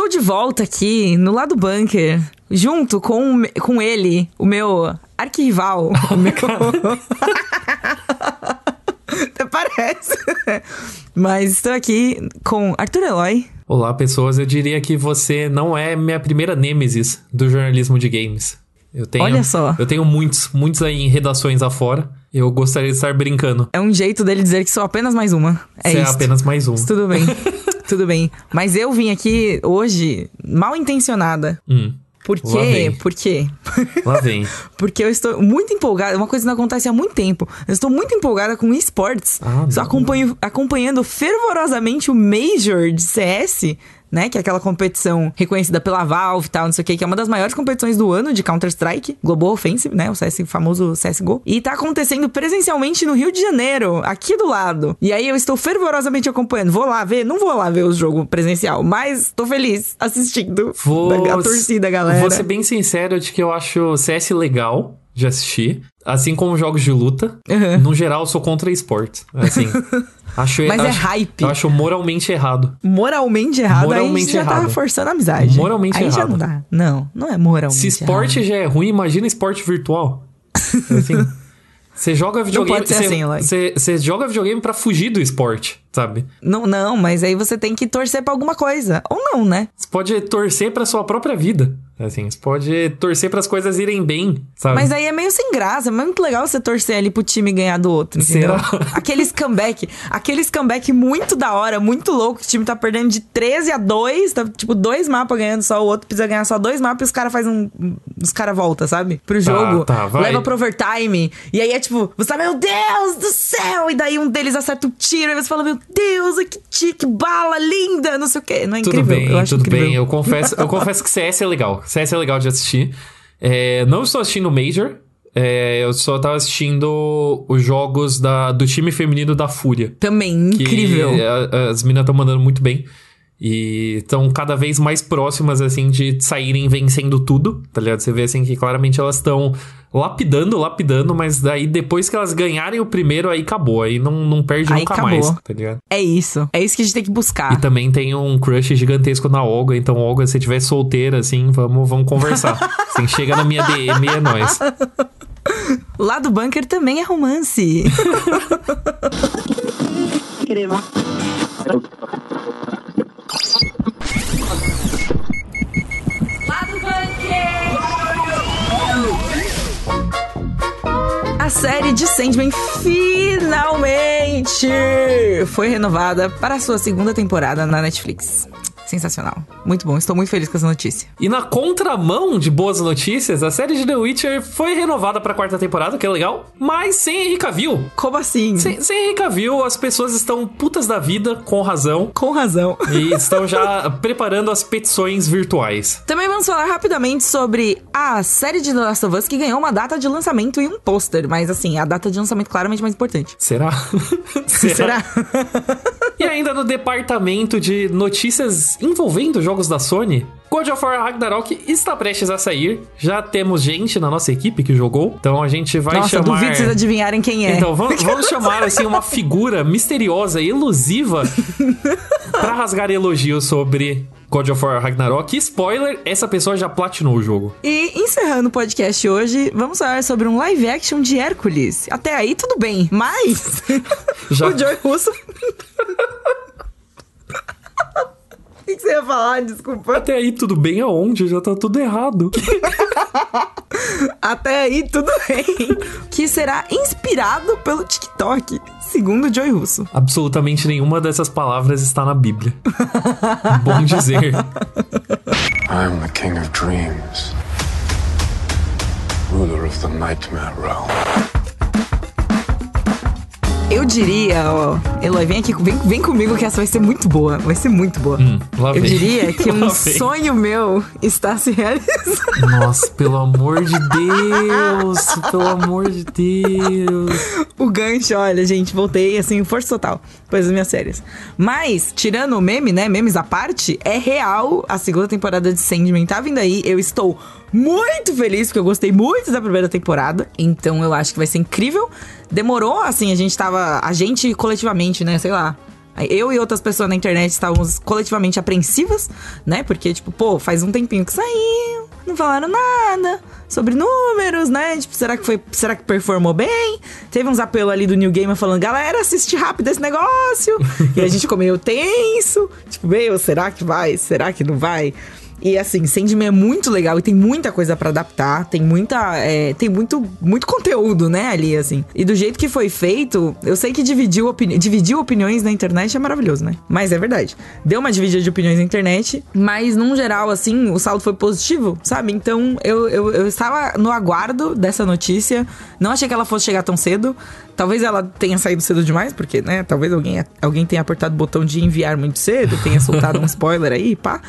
Estou de volta aqui no lado bunker, junto com, com ele, o meu arquival. o meu... Até parece. Mas estou aqui com Arthur Eloy. Olá, pessoas. Eu diria que você não é minha primeira nêmesis do jornalismo de games. Eu tenho, Olha só. Eu tenho muitos, muitos aí em redações afora. Eu gostaria de estar brincando. É um jeito dele dizer que sou apenas mais uma. É Você é isso. apenas mais um. Tudo bem. Tudo bem. Mas eu vim aqui hoje mal intencionada. Hum, Por quê? Por quê? lá vem. Porque eu estou muito empolgada. Uma coisa que não acontece há muito tempo. Eu estou muito empolgada com esportes. Ah, acompanho, acompanhando fervorosamente o Major de CS. Né? Que é aquela competição reconhecida pela Valve e tal, não sei o que, que é uma das maiores competições do ano de Counter-Strike, Global Offensive, né? O CS, famoso CSGO. E tá acontecendo presencialmente no Rio de Janeiro, aqui do lado. E aí eu estou fervorosamente acompanhando. Vou lá ver, não vou lá ver o jogo presencial, mas tô feliz assistindo Vou, a torcida, galera. Vou ser bem sincero de que eu acho CS legal de assistir. Assim como jogos de luta. Uhum. No geral, eu sou contra esportes. Assim. acho, Mas é acho, hype. Eu acho moralmente errado. moralmente errado, aí a Moralmente já tá errado. forçando a amizade. Moralmente aí já errado. não dá. Não, não é moralmente Se esporte errado. já é ruim, imagina esporte virtual. Assim. Você joga videogame. você- assim, você- Você joga videogame pra fugir do esporte, sabe? Não, não, mas aí você tem que torcer pra alguma coisa. Ou não, né? Você pode torcer pra sua própria vida. Assim, você pode torcer para as coisas irem bem, sabe? Mas aí é meio sem graça. É muito legal você torcer ali pro time ganhar do outro, entendeu? Será? Aqueles comeback. Aqueles comeback muito da hora, muito louco. O time tá perdendo de 13 a 2. Tá, tipo, dois mapas ganhando só. O outro precisa ganhar só dois mapas e os caras fazem um... Os caras voltam, sabe? Pro jogo. tá, vai. leva pro overtime. E aí é tipo... Você tá, meu Deus do céu! E daí um deles acerta o tiro. E você fala, meu Deus, que, ti- que bala linda! Não sei o quê. Não é Tudo incrível? bem, tudo incrível. bem. Eu confesso, eu confesso que CS é legal. CS é legal de assistir. É, não estou assistindo o Major. é, eu só tava assistindo os jogos da, do time feminino da Fúria. Também, incrível. a- as meninas estão mandando muito bem. E estão cada vez mais próximas, assim, de saírem vencendo tudo, tá ligado? Você vê, assim, que claramente elas estão lapidando, lapidando, mas daí depois que elas ganharem o primeiro, aí acabou. Aí não, não perde Aí nunca acabou. mais, tá ligado? É isso. É isso que a gente tem que buscar. E também tem um crush gigantesco na Olga. Então, Olga, se estiver solteira, assim, vamos, vamos conversar. assim, chega na minha DM e é nóis. Lá do bunker também é romance. A série de Sandman finalmente foi renovada para sua segunda temporada na Netflix. Sensacional. Muito bom. Estou muito feliz com essa notícia. E na contramão de boas notícias, a série de The Witcher foi renovada pra quarta temporada, que é legal, mas sem Henry Cavill. Como assim? Sem, sem Henry Cavill, as pessoas estão putas da vida, com razão, Com razão. e estão já preparando as petições virtuais. Também vamos falar rapidamente sobre a série de The Last of Us que ganhou uma data de lançamento e um pôster. Mas assim, a data de lançamento claramente mais importante. Será? Será? E ainda no departamento de notícias envolvendo jogos da Sony, God of War Ragnarok está prestes a sair. Já temos gente na nossa equipe que jogou, então a gente vai Nossa, chamar. duvido vocês adivinharem quem é. Então, vamos, vamos chamar assim uma figura misteriosa e elusiva pra rasgar elogios sobre God of War Ragnarok. Spoiler, essa pessoa já platinou o jogo. E encerrando o podcast hoje, vamos falar sobre um live action de Hércules. Até aí tudo bem, mas Já- o Joy Russo. Que, que você ia falar? Desculpa. Até aí tudo bem aonde? Já tá tudo errado. Até aí tudo bem. que será inspirado pelo TikTok, segundo o Joy Russo. Absolutamente nenhuma dessas palavras está na Bíblia. Bom dizer. I'm the king of dreams, ruler of the nightmare realm. Eu diria, ó, Eloy, vem aqui, vem, vem comigo que essa vai ser muito boa. Vai ser muito boa. Hum, lá Eu vem. diria que um sonho meu está se realizando. Nossa, pelo amor de Deus! Pelo amor de Deus! O gancho, olha, gente, voltei assim, força total, depois das minhas séries. Mas, tirando o meme, né, memes à parte, é real a segunda temporada de Sandman tá vindo aí. Eu estou muito feliz, porque eu gostei muito da primeira temporada. Então eu acho que vai ser incrível. Demorou, assim, a gente tava. A gente coletivamente, né, sei lá. Eu e outras pessoas na internet estávamos coletivamente apreensivas, né? Porque, tipo, pô, faz um tempinho que saiu, não falaram nada sobre números, né? Tipo, será que foi. Será que performou bem? Teve uns apelos ali do New Gamer falando, galera, assiste rápido esse negócio. e a gente ficou meio tenso. Tipo, meu, será que vai? Será que não vai? E assim, Sandman é muito legal e tem muita coisa para adaptar, tem muita. É, tem muito, muito conteúdo, né, ali, assim. E do jeito que foi feito, eu sei que dividiu, opini dividiu opiniões na internet é maravilhoso, né? Mas é verdade. Deu uma dividida de opiniões na internet, mas num geral, assim, o saldo foi positivo, sabe? Então eu, eu, eu estava no aguardo dessa notícia. Não achei que ela fosse chegar tão cedo. Talvez ela tenha saído cedo demais, porque, né? Talvez alguém, alguém tenha apertado o botão de enviar muito cedo, tenha soltado um spoiler aí, pá.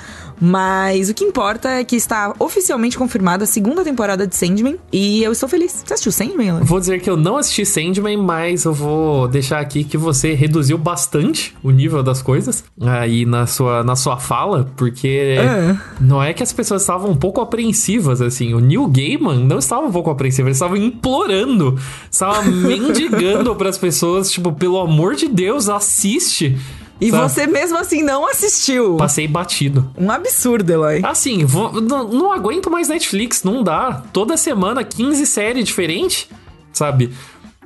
Mas o que importa é que está oficialmente confirmada a segunda temporada de Sandman e eu estou feliz. Você assistiu Sandman, Alan? Vou dizer que eu não assisti Sandman, mas eu vou deixar aqui que você reduziu bastante o nível das coisas aí na sua, na sua fala, porque É. não é que as pessoas estavam um pouco apreensivas, assim. O Neil Gaiman não estava um pouco apreensivo, ele estava implorando, estava mendigando para as pessoas, tipo, pelo amor de Deus, assiste. E Sabe? você mesmo assim não assistiu. Passei batido. Um absurdo, Eloy. Assim, vou- não, não aguento mais Netflix, não dá. Toda semana 15 séries diferentes, sabe?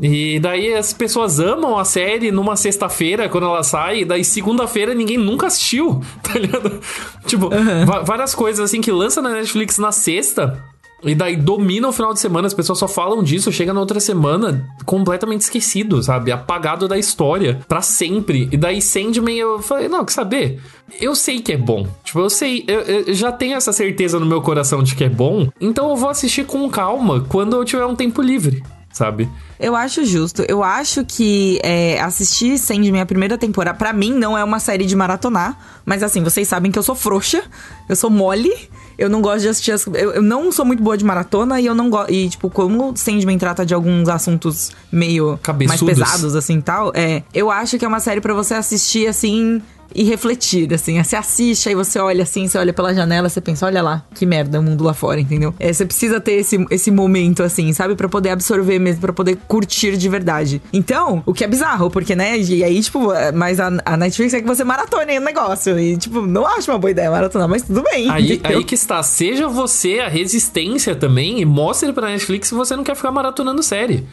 E daí as pessoas amam a série numa sexta-feira, quando ela sai, e daí segunda-feira ninguém nunca assistiu, tá ligado? Tipo, va- várias coisas assim que lança na Netflix na sexta. E daí domina o final de semana, as pessoas só falam disso, chega na outra semana completamente esquecido, sabe? Apagado da história pra sempre. E daí Sandman eu falei, não, quer saber? Eu sei que é bom. Tipo, eu sei, eu, eu já tenho essa certeza no meu coração de que é bom, então eu vou assistir com calma quando eu tiver um tempo livre, sabe? Eu acho justo. Eu acho que é, assistir Sandman a primeira temporada, pra mim, não é uma série de maratonar. Mas assim, vocês sabem que eu sou frouxa, eu sou mole. Eu não gosto de assistir as. Eu, eu não sou muito boa de maratona e eu não gosto. E, tipo, como Sandman trata de alguns assuntos meio mais Cabeçudos. pesados, assim tal, é. Eu acho que é uma série pra você assistir assim. E refletir, assim. Você assiste, aí você olha assim, você olha pela janela, você pensa, olha lá, que merda, o mundo lá fora, entendeu? É, você precisa ter esse, esse momento, assim, sabe? Pra poder absorver mesmo, pra poder curtir de verdade. Então, o que é bizarro, porque, né? E aí, tipo, é, mas a, a Netflix é que você maratone o negócio. E, tipo, não acho uma boa ideia maratonar, mas tudo bem. Aí, entendeu? aí que está. Seja você a resistência também e mostre pra Netflix se você não quer ficar maratonando série.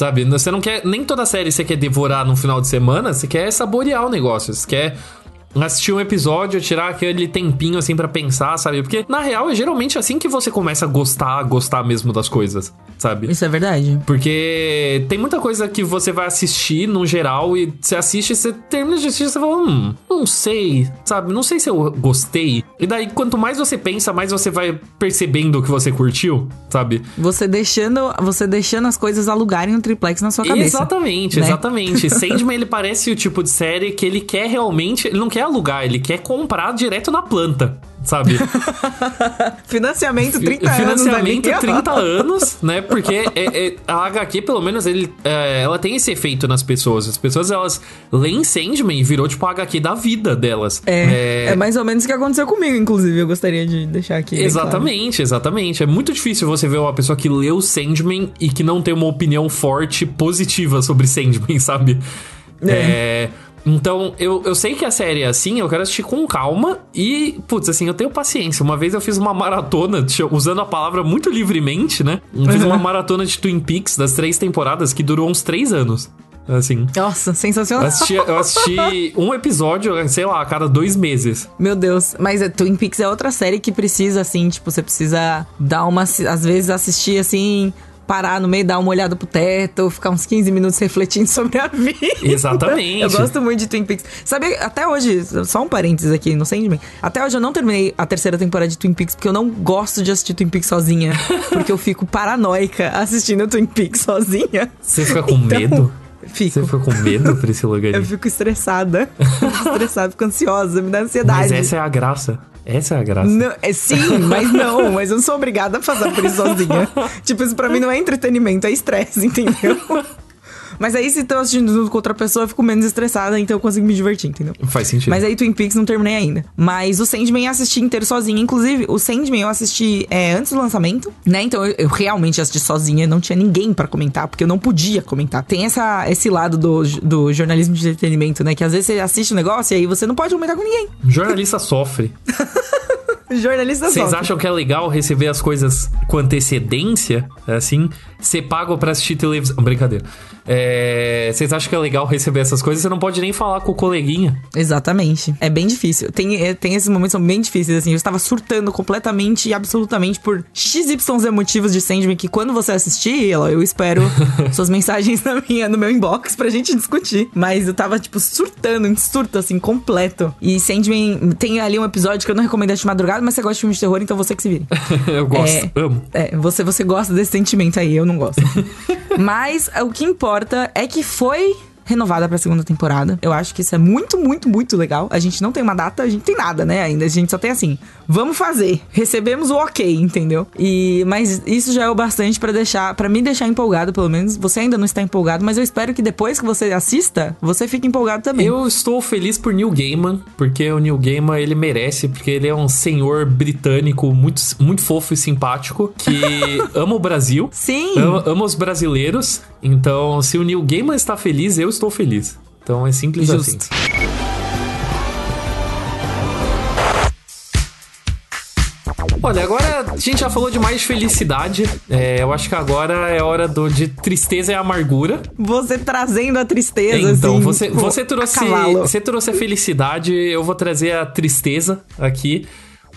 Sabe? Você não quer. Nem toda série você quer devorar no final de semana, você quer saborear o negócio. Você quer assistir um episódio, tirar aquele tempinho assim pra pensar, sabe? Porque na real é geralmente assim que você começa a gostar, gostar mesmo das coisas, sabe? Isso é verdade. Porque tem muita coisa que você vai assistir no geral e você assiste, você termina de assistir, você fala, hum, não sei, sabe? Não sei se eu gostei. E daí, quanto mais você pensa, mais você vai percebendo o que você curtiu, sabe? Você deixando, você deixando as coisas alugarem um triplex na sua cabeça. Exatamente, né? exatamente. Sandman, ele parece o tipo de série que ele quer realmente, ele não quer alugar, ele quer comprar direto na planta. Sabe? Financiamento 30 Financiamento anos. ó. 30 anos, né? Porque é- é- a HQ, pelo menos, ele, é, ela tem esse efeito nas pessoas. As pessoas, elas leem Sandman e virou, tipo, a HQ da vida delas. É, é mais ou menos o que aconteceu comigo, inclusive. Eu gostaria de deixar aqui. bem claro. Exatamente, exatamente. É muito difícil você ver uma pessoa que leu Sandman e que não tem uma opinião forte, positiva sobre Sandman, sabe? É. Então, eu, eu sei que a série é assim, eu quero assistir com calma e, putz, assim, eu tenho paciência. Uma vez eu fiz uma maratona, eu- usando a palavra muito livremente, né? Eu fiz Uhum. uma maratona de Twin Peaks das três temporadas que durou uns três anos. Assim. Nossa, Eu sensacional. assisti, eu assisti um episódio, sei lá, a cada dois meses. Meu Deus. Mas é, Twin Peaks é outra série que precisa, assim, tipo, você precisa dar uma. Às vezes assistir assim. Parar no meio, dar uma olhada pro teto, ficar uns 15 minutos refletindo sobre a vida. Exatamente. Eu gosto muito de Twin Peaks. Sabe, até hoje, só um parênteses aqui no Sandman. Até hoje eu não terminei a terceira temporada de Twin Peaks porque eu não gosto de assistir Twin Peaks sozinha. porque eu fico paranoica assistindo Twin Peaks sozinha. Você fica com Então, medo? Fico. Você fica com medo, Priscila Eu Gani? fico estressada. Fico estressada, fico ansiosa, me dá ansiedade. Mas essa é a graça. Essa é a graça. Não, é, sim, mas não, mas eu não sou obrigada a passar por isso sozinha. tipo, isso pra mim não é entretenimento, é estresse, entendeu? Mas aí, se tô assistindo junto com outra pessoa, eu fico menos estressada, então eu consigo me divertir, entendeu? Faz sentido. Mas aí Twin Peaks não terminei ainda. Mas o Sandman eu assisti inteiro sozinha. Inclusive, o Sandman eu assisti é, antes do lançamento, né? Então eu, eu realmente assisti sozinha, não tinha ninguém pra comentar, porque eu não podia comentar. Tem essa, esse lado do, do jornalismo de entretenimento, né? Que às vezes você assiste um negócio e aí você não pode comentar com ninguém. Jornalista sofre. Jornalista Vocês sofre. acham que é legal receber as coisas com antecedência? Assim? Ser pago pra assistir televisão. Brincadeira. É, Vocês acham que é legal receber essas coisas? Você não pode nem falar com o coleguinha. Exatamente. É bem difícil. Tem, é, tem esses momentos que são bem difíceis, assim. Eu estava surtando completamente e absolutamente por XYZ motivos de Sandman que quando você assistir, eu espero suas mensagens na minha, no meu inbox pra gente discutir. Mas eu tava, tipo, surtando, em surto, assim, completo. E Sandman tem ali um episódio que eu não recomendo assistir de madrugada, mas você gosta de filme de terror, então você que se vire. Eu gosto. É. Amo. É, você, você gosta desse sentimento aí, eu não gosto. Mas o que importa é que foi renovada pra segunda temporada. Eu acho que isso é muito, muito, muito legal. A gente não tem uma data, a gente tem nada, né, ainda. A gente só tem assim, vamos fazer. Recebemos o ok, entendeu? E mas isso já é o bastante pra deixar, para me deixar empolgado, pelo menos. Você ainda não está empolgado, mas eu espero que depois que você assista, você fique empolgado também. Eu estou feliz por Neil Gaiman, porque o Neil Gaiman ele merece, porque ele é um senhor britânico muito, muito fofo e simpático, que ama o Brasil, Sim. ama, ama os brasileiros. Então, se o Neil Gaiman está feliz, eu estou feliz. Então é simples Justo. assim. Olha, agora a gente já falou de mais felicidade. É, eu acho que agora é hora do, de tristeza e amargura. Você trazendo a tristeza, Então, assim. você, você, trouxe, você trouxe a felicidade, eu vou trazer a tristeza aqui.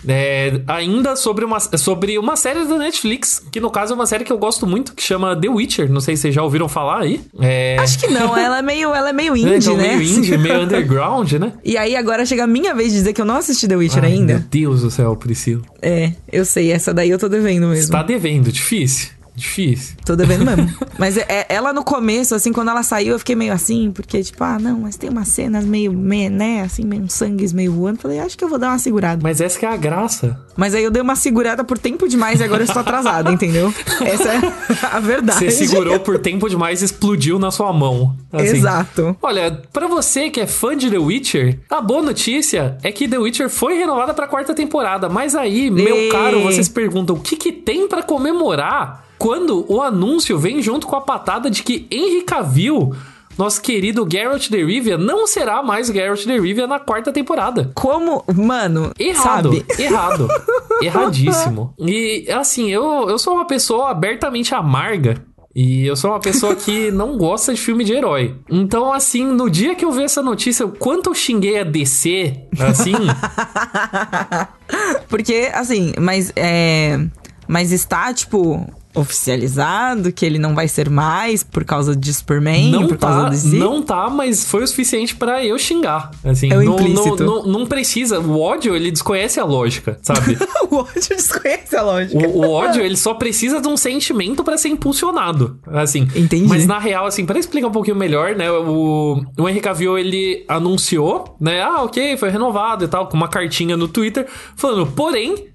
É, ainda sobre uma, sobre uma série da Netflix, que no caso é uma série que eu gosto muito, que chama The Witcher. Não sei se vocês já ouviram falar aí. É, Acho que não, ela é meio, ela é meio é, indie, então, né? meio indie, meio underground, né? E aí agora chega a minha vez de dizer que eu não assisti The Witcher Ai, ainda. Meu Deus do céu, Priscila. É, eu sei, essa daí eu tô devendo mesmo. Você tá devendo, difícil. Difícil. Tô devendo mesmo. mas é, é- ela no começo, assim, quando ela saiu, eu fiquei meio assim, porque, tipo, ah, não, mas tem umas cenas meio, me- né, assim, meio sangues meio voando. Falei, acho que eu vou dar uma segurada. Mas essa que é a graça. Mas aí eu dei uma segurada por tempo demais e agora eu estou atrasada, entendeu? Essa é a verdade. Você segurou por tempo demais e explodiu na sua mão. assim. Exato. Olha, pra você que é fã de The Witcher, a boa notícia é que The Witcher foi renovada pra quarta temporada. Mas aí, meu caro, vocês perguntam o que, que tem pra comemorar quando o anúncio vem junto com a patada de que Henry Cavill, nosso querido Geralt de Rivia, não será mais Geralt de Rivia na quarta temporada. Como, mano, Errado, sabe? errado, erradíssimo. E assim, eu, eu sou uma pessoa abertamente amarga. E eu sou uma pessoa que não gosta de filme de herói. Então, assim, no dia que eu vi essa notícia, o quanto eu xinguei a DC, assim, Porque, assim, mas é. Mas está, tipo, oficializado que ele não vai ser mais por causa de Superman, não por causa tá, de si. não tá, mas foi o suficiente pra eu xingar. Assim, É o não, não, implícito. não, não precisa. O ódio, ele desconhece a lógica, sabe? o ódio desconhece a lógica. O, o ódio, ele só precisa de um sentimento pra ser impulsionado. Assim. Entendi. Mas na real, assim, pra explicar um pouquinho melhor, né? O, o Henry Cavill, ele anunciou, né? Ah, ok, foi renovado e tal, com uma cartinha no Twitter, falando, porém,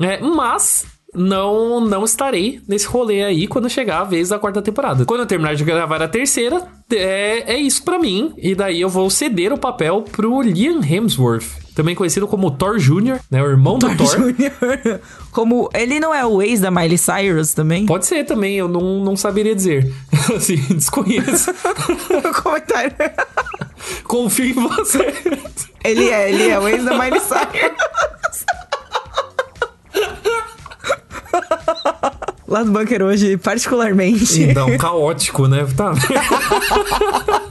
é, mas não não estarei nesse rolê aí quando chegar a vez da quarta temporada. Quando eu terminar de gravar a terceira, é, é isso pra mim. E daí eu vou ceder o papel pro Liam Hemsworth, também conhecido como Thor Jr., né? O irmão do Thor. Jr. Como ele não é o ex da Miley Cyrus também? Pode ser também, eu não, não saberia dizer. assim, desconheço. Comentário. Confio em você. Ele é, ele é o ex da Miley Cyrus. ハハハハ! Lá do bunker hoje, particularmente. Então, caótico, né? Tá.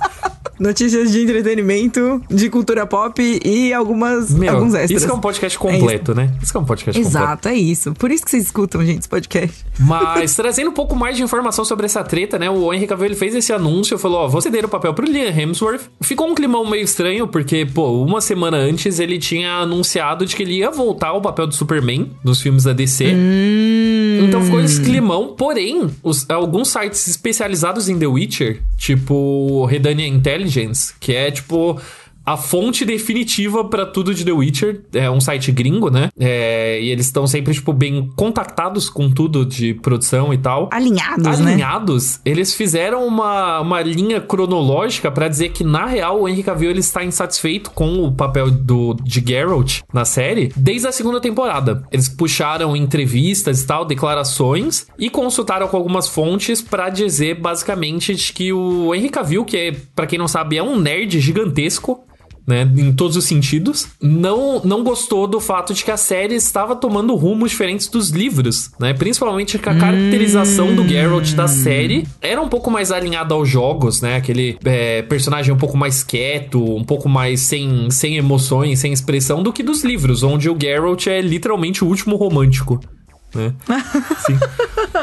Notícias de entretenimento, de cultura pop e algumas, Meu, alguns extras. isso que é um podcast completo, né? Isso é um podcast completo. Exato, é isso. Por isso que vocês escutam, gente, esse podcast. Mas trazendo um pouco mais de informação sobre essa treta, né? O Henry Cavill ele fez esse anúncio, falou, ó, vou ceder o papel pro Liam Hemsworth. Ficou um climão meio estranho, porque, pô, uma semana antes ele tinha anunciado de que ele ia voltar ao papel do Superman nos filmes da DC. Hum. Então ficou esse climão, porém, os- alguns sites especializados em The Witcher, tipo Redania Intelligence, que é tipo a fonte definitiva pra tudo de The Witcher. É um site gringo, né? É, e eles estão sempre, tipo, bem contactados com tudo de produção e tal. Alinhados, né? Alinhados, eles fizeram uma, uma linha cronológica pra dizer que, na real, o Henry Cavill ele está insatisfeito com o papel do, de Geralt na série desde a segunda temporada. Eles puxaram entrevistas e tal, declarações e consultaram com algumas fontes pra dizer, basicamente, de que o Henry Cavill, que é, pra quem não sabe, é um nerd gigantesco, né, em todos os sentidos, não, não gostou do fato de que a série estava tomando rumos diferentes dos livros, né? Principalmente que a caracterização do Geralt da série era um pouco mais alinhada aos jogos, né? Aquele é, personagem um pouco mais quieto, um pouco mais sem, sem emoções, sem expressão do que dos livros, onde o Geralt é literalmente o último romântico. Né? Sim.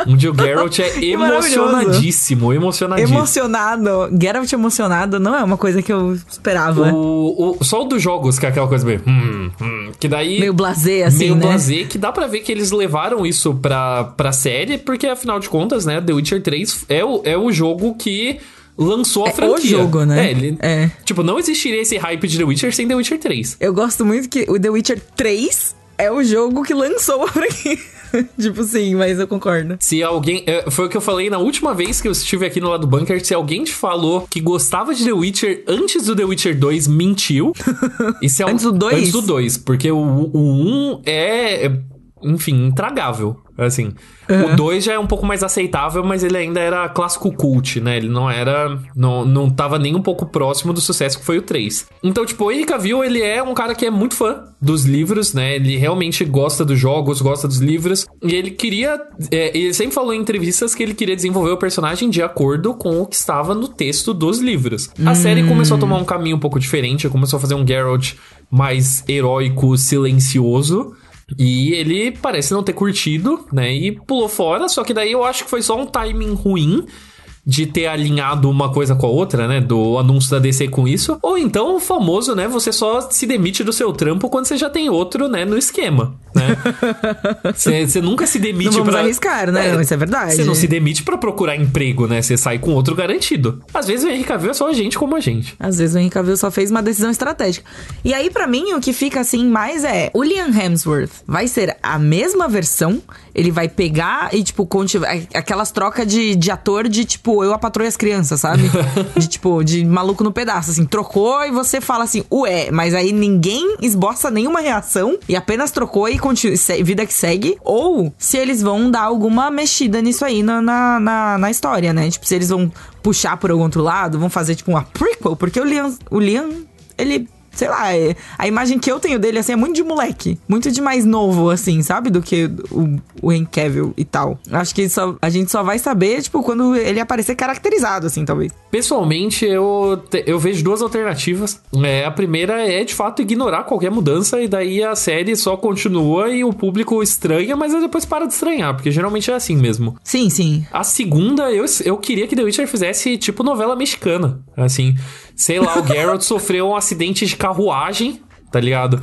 Onde o Geralt é emocionadíssimo, emocionadíssimo. Emocionado. Geralt emocionado não é uma coisa que eu esperava. O, o, só o dos jogos, que é aquela coisa meio. Hum, hum, que daí. Meio blasé, assim, meio né? blasé, que dá pra ver que eles levaram isso pra, pra série, porque afinal de contas, né, The Witcher 3 é o, é o jogo que lançou a É o franquia. jogo, né? É, ele, É. Tipo, não existiria esse hype de The Witcher sem The Witcher 3. Eu gosto muito que o The Witcher 3 é o jogo que lançou a franquia. tipo, sim, mas eu concordo. Se alguém. é, Foi o que eu falei na última vez que eu estive aqui no lado do bunker. Se alguém te falou que gostava de The Witcher antes do The Witcher 2, mentiu. E se al- Antes do dois? Antes do 2. Porque o, o 1 é. é, Enfim, intragável. Assim. O 2 já é um pouco mais aceitável, mas ele ainda era clássico cult, né? Ele não era. Não, não tava nem um pouco próximo do sucesso que foi o 3. Então, tipo, o Henry Cavill, ele é um cara que é muito fã dos livros, né? Ele realmente gosta dos jogos, gosta dos livros. E ele queria. é, ele sempre falou em entrevistas que ele queria desenvolver o personagem de acordo com o que estava no texto dos livros. A série começou a tomar um caminho um pouco diferente, começou a fazer um Geralt mais heróico, silencioso. E ele parece não ter curtido, né? E pulou fora. Só que daí eu acho que foi só um timing ruim de ter alinhado uma coisa com a outra, né? Do anúncio da DC com isso. Ou então o famoso, né? Você só se demite do seu trampo quando você já tem outro, né? No esquema, né? Você nunca se demite Não vamos pra... arriscar, né? Isso é verdade. Você não se demite pra procurar emprego, né? Você sai com outro garantido. Às vezes o Henrique Cavill é só gente como a gente. Às vezes o Henry Cavill só fez uma decisão estratégica. E aí, pra mim, o que fica assim mais é... O Liam Hemsworth vai ser a mesma versão. Ele vai pegar e, tipo, aquelas trocas de, de ator de, tipo, eu apatroei as crianças, sabe? de, tipo, de maluco no pedaço, assim. Trocou e você fala assim, ué. Mas aí ninguém esboça nenhuma reação e apenas trocou e continua, vida que segue. Ou se eles vão dar alguma mexida nisso aí na, na, na, na história, né? Tipo, se eles vão puxar por algum outro lado, vão fazer, tipo, uma prequel. Porque o Liam, o Liam ele... Sei lá, é- a imagem que eu tenho dele, assim, é muito de moleque. Muito de mais novo, assim, sabe? Do que o, o Cavill e tal. Acho que só, a gente só vai saber, tipo, quando ele aparecer caracterizado, assim, talvez. Pessoalmente, eu, te- eu vejo duas alternativas. É, a primeira é, de fato, ignorar qualquer mudança e daí a série só continua e o público estranha, mas depois para de estranhar, porque geralmente é assim mesmo. Sim, sim. A segunda, eu, eu queria que The Witcher fizesse tipo novela mexicana. Assim, sei lá, o Geralt sofreu um acidente de carruagem, tá ligado?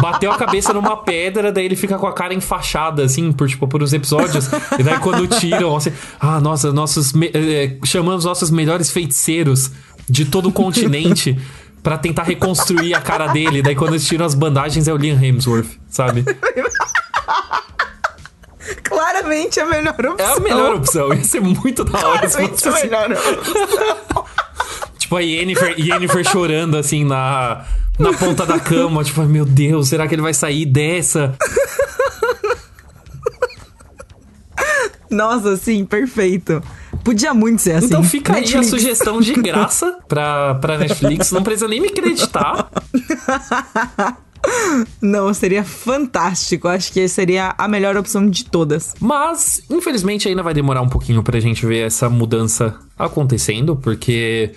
Bateu a cabeça numa pedra, daí ele fica com a cara enfaixada, assim, por, tipo, por uns episódios. E daí quando tiram, assim, ah, nossa, nossos. me- eh, chamamos nossos melhores feiticeiros de todo o continente. Pra tentar reconstruir a cara dele. Daí quando eles tiram as bandagens é o Liam Hemsworth, sabe? Claramente a melhor opção. É a melhor opção. Ia ser muito da hora Claramente a assim. melhor opção. Tipo, a Yennefer, Yennefer chorando, assim, na, na ponta da cama. Tipo, meu Deus, será que ele vai sair dessa? Nossa, sim, perfeito. Podia muito ser assim. Então fica aí a Netflix. sugestão de graça pra, pra Netflix. Não precisa nem me acreditar. Não, seria fantástico. Acho que seria a melhor opção de todas. Mas, infelizmente, ainda vai demorar um pouquinho pra gente ver essa mudança acontecendo, porque.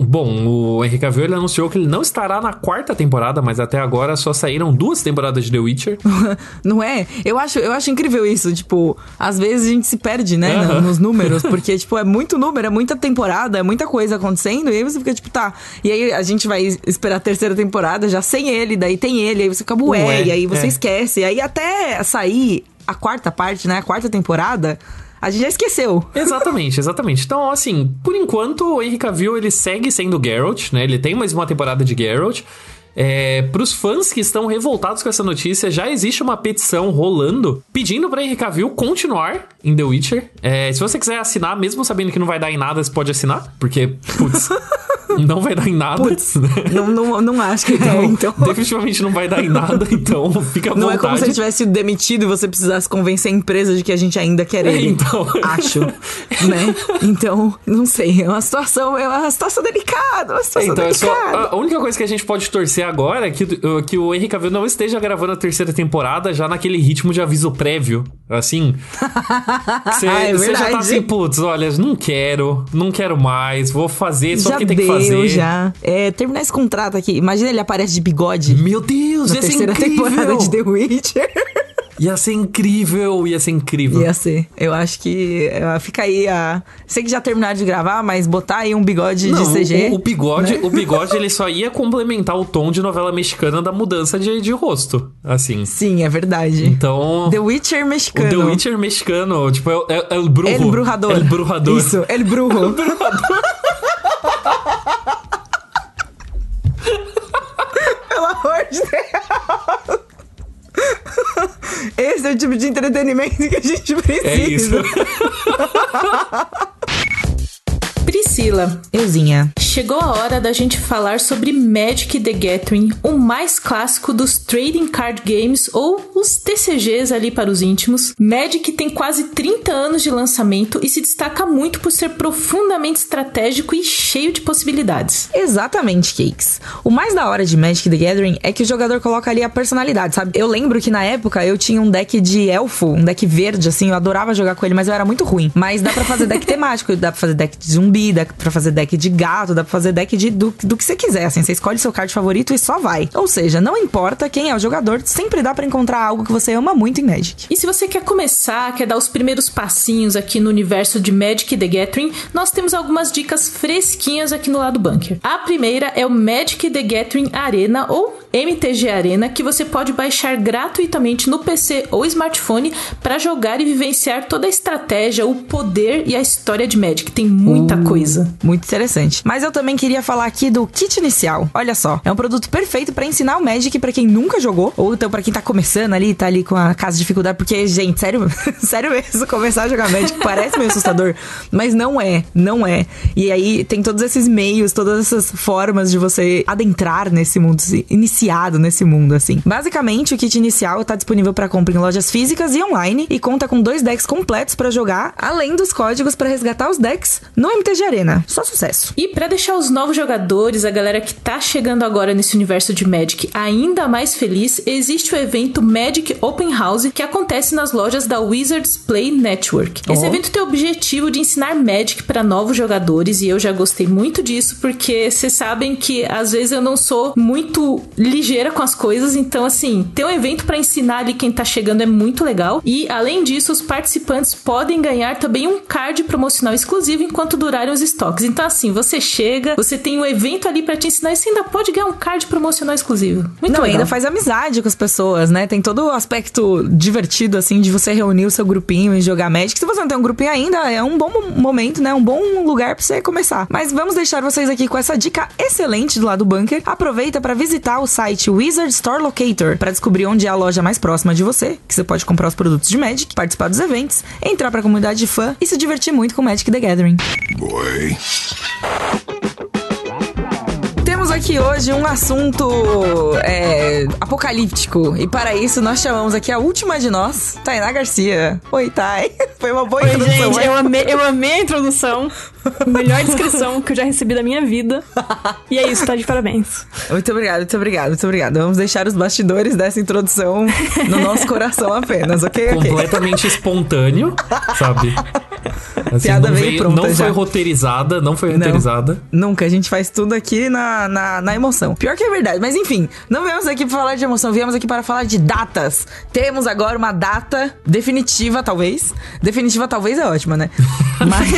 Bom, o Henry Cavill ele anunciou que ele não estará na quarta temporada, mas até agora só saíram duas temporadas de The Witcher. Não é? Eu acho, eu acho incrível isso. Tipo, às vezes a gente se perde, né, Aham. no- nos números. Porque, tipo, é muito número, é muita temporada, é muita coisa acontecendo. E aí você fica, tipo, tá. E aí a gente vai esperar a terceira temporada já sem ele, daí tem ele, aí você fica, ué, Ué, e aí você é. esquece. E aí até sair a quarta parte, né, a quarta temporada. A gente já esqueceu. Exatamente, exatamente. Então, assim, por enquanto, o Henry Cavill, ele segue sendo Geralt, né? Ele tem mais uma temporada de Geralt. É, para os fãs que estão revoltados com essa notícia, já existe uma petição rolando pedindo para Henry Cavill continuar em The Witcher. É, se você quiser assinar, mesmo sabendo que não vai dar em nada, você pode assinar, porque, putz, não vai dar em nada. Putz, né? não, não, não acho que é, então. Definitivamente não vai dar em nada, então fica à Não vontade. é como se ele tivesse sido demitido e você precisasse convencer a empresa de que a gente ainda quer É, ele. então. Acho. né? Então, não sei. É uma situação, é uma situação delicada. Uma situação Então, é só, delicada. a única coisa que a gente pode torcer agora é que, uh, que o Henry Cavill não esteja gravando a terceira temporada já naquele ritmo de aviso prévio. Assim. Você Ah, é já tá assim, putz, olha, não quero, não quero mais, vou fazer só já porque tem que deu, fazer. já. É, terminar esse contrato aqui. Imagina ele aparece de bigode. Meu Deus, Na ia ser terceira temporada incrível! de The Witcher. Ia ser incrível, ia ser incrível. Ia ser. Eu acho que fica aí a. Sei que já terminaram de gravar, mas botar aí um bigode Não, de CG. O, o bigode, o bigode ele só ia complementar o tom de novela mexicana da mudança de, de rosto, assim. Sim, é verdade. Então, The Witcher mexicano. The Witcher mexicano, tipo, é, o- é, é o brujo. El Brujador. El Brujador. Isso, El Brujo. Pelo amor de Deus. Esse é o tipo de entretenimento que a gente precisa. É isso. Priscila, Euzinha. chegou a hora da gente falar sobre Magic the Gathering, o mais clássico dos trading card games ou os TCGs ali para os íntimos. Magic tem quase 30 anos de lançamento e se destaca muito por ser profundamente estratégico e cheio de possibilidades. Exatamente, Cakes. O mais da hora de Magic the Gathering é que o jogador coloca ali a personalidade, sabe? Eu lembro que na época eu tinha um deck de elfo, um deck verde, assim, eu adorava jogar com ele, mas eu era muito ruim. Mas dá pra fazer deck temático, dá pra fazer deck de zumbi, dá pra fazer deck de gato, dá pra fazer deck de do, do que você quiser, assim. Você escolhe seu card favorito e só vai. Ou seja, não importa quem é o jogador, sempre dá pra encontrar algo que você ama muito em Magic. E se você quer começar, quer dar os primeiros passinhos aqui no universo de Magic the Gathering, nós temos algumas dicas fresquinhas aqui no lado bunker. A primeira é o Magic the Gathering Arena ou MTG Arena, que você pode baixar gratuitamente no PC ou smartphone para jogar e vivenciar toda a estratégia, o poder e a história de Magic. Tem muita Uh, coisa. Muito interessante. Mas eu também queria falar aqui do kit inicial. Olha só, é um produto perfeito pra ensinar o Magic pra quem nunca jogou ou então pra quem tá começando ali, tá ali com a casa de dificuldade, porque gente, sério, sério mesmo, começar a jogar Magic parece meio assustador, mas não é, não é. E aí tem todos esses meios, todas essas formas de você adentrar nesse mundo, iniciado nesse mundo assim. Basicamente, o kit inicial tá disponível pra compra em lojas físicas e online e conta com dois decks completos pra jogar, além dos códigos pra resgatar os decks no MTG Arena. Só sucesso. E pra deixar os novos jogadores, a galera que tá chegando agora nesse universo de Magic ainda mais feliz, existe o evento Magic Open House que acontece nas lojas da Wizards Play Network. Esse Oh. evento tem o objetivo de ensinar Magic para novos jogadores e eu já gostei muito disso porque vocês sabem que às vezes eu não sou muito ligeira com as coisas, então assim, ter um evento pra ensinar ali quem tá chegando é muito legal. E além disso, os participantes podem ganhar também um card promocional exclusivo enquanto durarem os estoques. Então assim, você chega, você tem um evento ali pra te ensinar e você ainda pode ganhar um card promocional exclusivo. Muito não, legal. ainda faz amizade com as pessoas, né? Tem todo o aspecto divertido, assim, de você reunir o seu grupinho e jogar Magic. Se você não tem um grupinho ainda, é um bom mo- momento, né? Um bom lugar pra você começar. Mas vamos deixar vocês aqui com essa dica excelente do lado do bunker. Aproveita pra visitar o site Wizard Store Locator pra descobrir onde é a loja mais próxima de você, que você pode comprar os produtos de Magic, participar dos eventos, entrar pra comunidade de fã e se divertir muito com Magic the Gathering. Boy. Temos aqui hoje um assunto é, apocalíptico. E para isso nós chamamos aqui a última de nós, Tainá Garcia. Oi, Thay. Foi uma boa Oi, introdução. gente, eu amei, eu amei a introdução. Melhor descrição que eu já recebi da minha vida. E é isso, tá de parabéns. Muito obrigada, muito obrigada, muito obrigada. Vamos deixar os bastidores dessa introdução no nosso coração apenas, ok? Ok. Completamente espontâneo, sabe? Assim, Piada não veio veio- pronta não já. foi roteirizada, não foi roteirizada. Nunca, a gente faz tudo aqui na, na, na emoção. Pior que é verdade, mas enfim, não viemos aqui para falar de emoção, viemos aqui para falar de datas. Temos agora uma data definitiva, talvez. Definitiva, talvez é ótima, né? Mas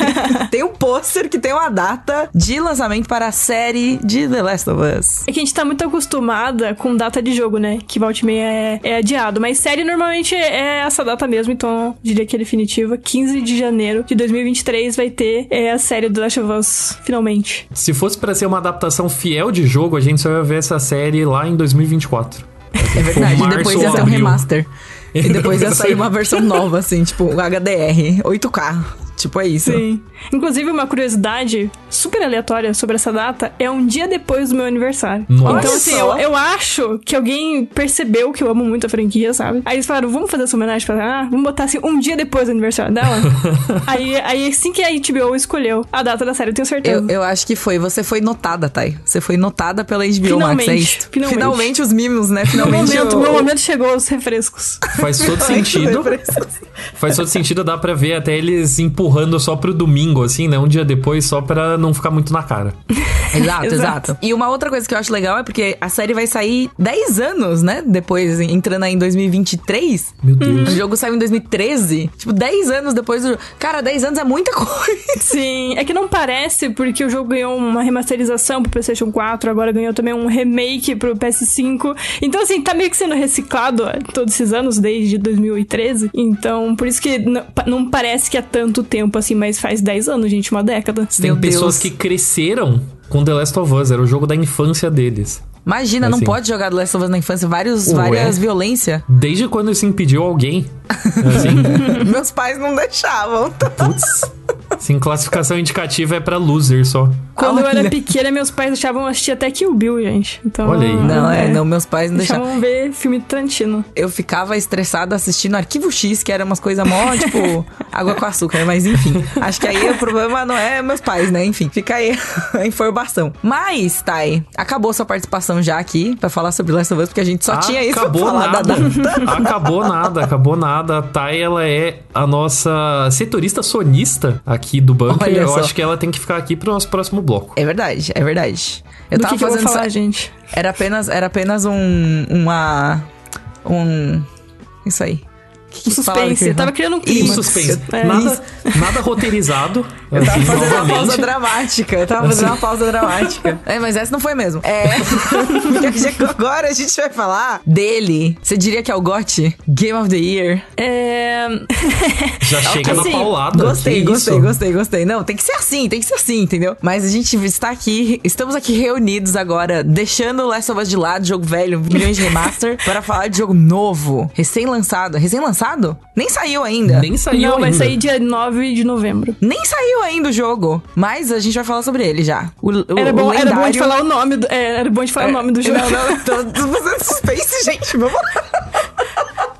tem um pôster que tem uma data de lançamento para a série de The Last of Us. É que a gente tá muito acostumada com data de jogo, né? Que volta e meia é, é adiado. Mas série normalmente é essa data mesmo, então diria que é definitiva. 15 de janeiro de 2023 vai ter é, a série do Last of Us, finalmente. Se fosse pra ser uma adaptação fiel de jogo, a gente só ia ver essa série lá em 2024. É verdade, e depois ia ter um remaster. E depois ia sair uma versão nova, assim, tipo HDR, 8K. Tipo, é isso. Sim. Inclusive, uma curiosidade super aleatória sobre essa data é um dia depois do meu aniversário. Nossa. Então, assim, eu, eu acho que alguém percebeu que eu amo muito a franquia, sabe? Aí eles falaram, vamos fazer essa homenagem pra ela? Ah, vamos botar assim, um dia depois do aniversário dela. aí, aí, assim que a HBO escolheu a data da série, eu tenho certeza. Eu, eu acho que foi. Você foi notada, Thay. Você foi notada pela HBO Max, é Finalmente, isso? finalmente. os mimos, né? Meu Finalmente. momento, o- meu momento chegou, os refrescos. Faz todo sentido. Faz todo sentido, dá pra ver até eles empurrando só pro domingo, assim, né? Um dia depois, só pra não ficar muito na cara. Exato, Exato. E uma outra coisa que eu acho legal é porque a série vai sair 10 anos, né? Depois, entrando aí em 2023. Meu O Deus. jogo saiu em 2013. Tipo, 10 anos depois do. Cara, 10 anos é muita coisa. Sim, é que não parece, porque o jogo ganhou uma remasterização pro PlayStation 4, agora ganhou também um remake pro PS5. Então, assim, tá meio que sendo reciclado ó, todos esses anos, desde 2013. Então, por isso que não, não parece que há tanto tempo assim, mas faz 10 anos, gente, uma década. Tem Meu pessoas Deus. que cresceram com The Last of Us, era o jogo da infância deles. Imagina, não Assim. pode jogar The Last of Us na infância. Vários, Ué. várias violência. Desde quando isso impediu alguém? Assim, Meus pais não deixavam. putz. Sim, classificação indicativa é pra loser só. Quando eu Olha. era pequena, meus pais deixavam eu assistir até Kill Bill, gente. Então, Olha aí. Não, é, não, meus pais não deixavam. Deixavam ver filme de Tarantino. Eu ficava estressada assistindo Arquivo X, que era umas coisas mó, tipo, água com açúcar, mas enfim. Acho que aí o problema não é meus pais, né? Enfim, fica aí a informação. Mas, Thay, acabou sua participação já aqui pra falar sobre Last of Us, porque a gente só tinha isso pra acabou falar nada. da acabou nada, acabou nada. A Thay, ela é a nossa setorista sonista aqui do banco. Olha e eu só. acho que ela tem que ficar aqui pro nosso próximo bloco. É verdade, é verdade. Eu Do tava que, que eu vou fazendo. falar, essa- gente? Era apenas, era apenas um. Uma. Um. Isso aí. Que, Um palavra que eu suspense. Tava criando um clima. suspense. É. Nada, nada roteirizado. Eu tava assim, fazendo uma pausa novamente. dramática. Eu tava fazendo uma pausa dramática. É, mas essa não foi mesmo. É. Agora a gente vai falar dele. Você diria que é o GOT? Game of the Year? É... Já chega Assim, na paulada. Gostei, que gostei, isso? gostei, gostei. Não, tem que ser assim, tem que ser assim, entendeu? Mas a gente está aqui, estamos aqui reunidos agora, deixando o Last of Us de lado, jogo velho, milhões de remaster, para falar de jogo novo, recém-lançado. Recém-lançado? Nem saiu ainda. Nem saiu Não, vai ainda. sair dia 9 de novembro. Nem saiu ainda o jogo. Mas a gente vai falar sobre ele já. O, o- Era o bom, era bom de lendário- falar o nome do, é, era bom de falar o nome do jogo. Não, não, tô, fazendo suspense, gente. Vamos lá.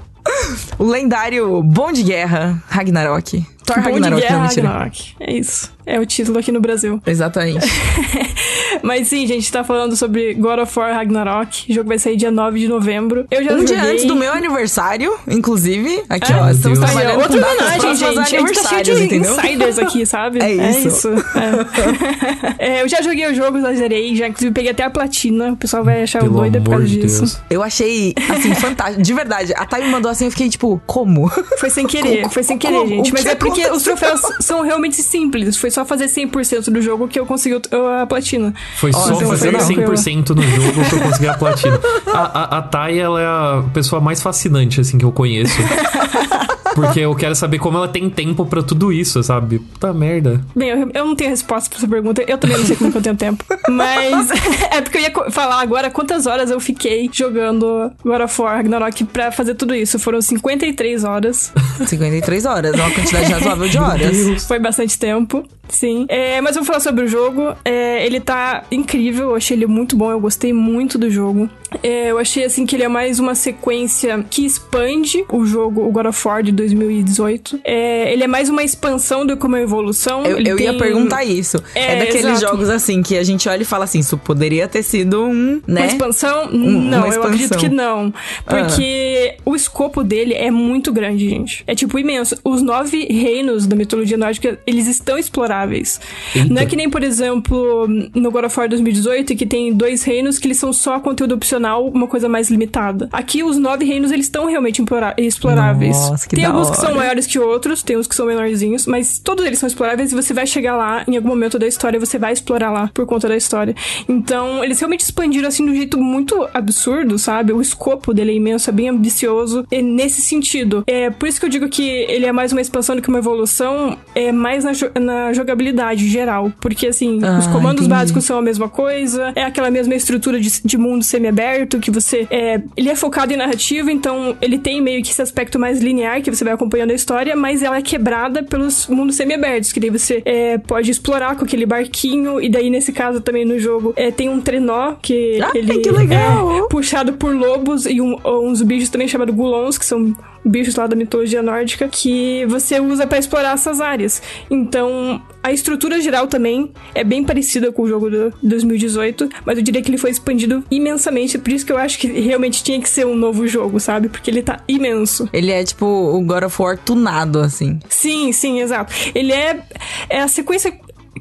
O lendário Bom de Guerra, Ragnarok. Thor Bom de Ragnarok, Guerra não, mentira. Ragnarok. É isso. É o título aqui no Brasil. Exatamente. Mas sim, gente, tá falando sobre God of War Ragnarok. O jogo vai sair dia 9 de novembro. Eu já Um joguei... dia antes do meu aniversário, inclusive. Aqui, É, ó, estamos Deus. Trabalhando outra com datas homenagem, gente. a gente tá cheio aniversários, de entendeu? insiders aqui, sabe? É isso. é. É, eu já joguei o jogo, já zerei, já inclusive peguei até a platina. O pessoal vai achar Pelo doida por causa de disso. Deus. Eu achei, assim, fantástico. De verdade. A Thay me mandou assim, eu fiquei tipo, como? Foi sem querer, Como- foi sem querer, como? gente. Mas que é porque aconteceu? os troféus são realmente simples. Foi só fazer 100% do jogo que eu consegui a platina. Foi só então fazer foi tranquilo. 100% no jogo que eu consegui a platina. A, a, a Thay, ela é a pessoa mais fascinante, assim, que eu conheço. Porque eu quero saber como ela tem tempo pra tudo isso, sabe? Puta merda. Bem, eu, eu não tenho resposta pra essa pergunta. Eu também não sei como que eu tenho tempo. Mas é porque eu ia falar agora quantas horas eu fiquei jogando God of War Ragnarok pra fazer tudo isso. Foram 53 horas. 53 horas, é uma quantidade razoável de horas. Foi bastante tempo, sim. É, mas eu vou falar sobre o jogo. É, ele tá incrível, eu achei ele muito bom, eu gostei muito do jogo. É, eu achei assim que ele é mais uma sequência que expande o jogo, o God of War de 2018. É, ele é mais uma expansão do que uma evolução. Eu, eu ia tem- perguntar isso. É, É, daqueles exato. jogos assim que a gente olha e fala assim, isso poderia ter sido um, né? Uma expansão? Um- não, uma eu acredito expansão. que não. Porque o escopo dele é muito grande, gente. É tipo imenso. Os nove reinos da mitologia nórdica, eles estão exploráveis. Eita. Não é que nem, por exemplo, no God of War 2018, que tem dois reinos que eles são só conteúdo opcional, uma coisa mais limitada. Aqui, os nove reinos, eles estão realmente exploráveis. Nossa, que tem da alguns que são maiores que outros, tem uns que são menorzinhos, mas todos eles são exploráveis e você vai chegar lá em algum momento da história, você vai explorar lá por conta da história. Então, eles realmente expandiram assim de um jeito muito absurdo, sabe? O escopo dele é imenso, é bem ambicioso e nesse sentido. É por isso que eu digo que ele é mais uma expansão do que uma evolução, é mais na, jo- na jogabilidade geral, porque assim, Ah, os comandos entendi. básicos são a mesma coisa, é aquela mesma estrutura de, de mundo semi-aberto que você é, ele é focado em narrativa, então ele tem meio que esse aspecto mais linear que você vai acompanhando a história, mas ela é quebrada pelos mundos semi-abertos, que daí você é, pode explorar com aquele barquinho e daí nesse caso também no jogo é, tem um trenó que Ai, ele que legal! é puxado por lobos e um- uns bichos também chamados gulons, que são bichos lá da mitologia nórdica, que você usa pra explorar essas áreas. Então, a estrutura geral também é bem parecida com o jogo do 2018, mas eu diria que ele foi expandido imensamente, por isso que eu acho que realmente tinha que ser um novo jogo, sabe? Porque ele tá imenso. Ele é tipo o God of War tunado, assim. Sim, sim, exato. Ele é, é a sequência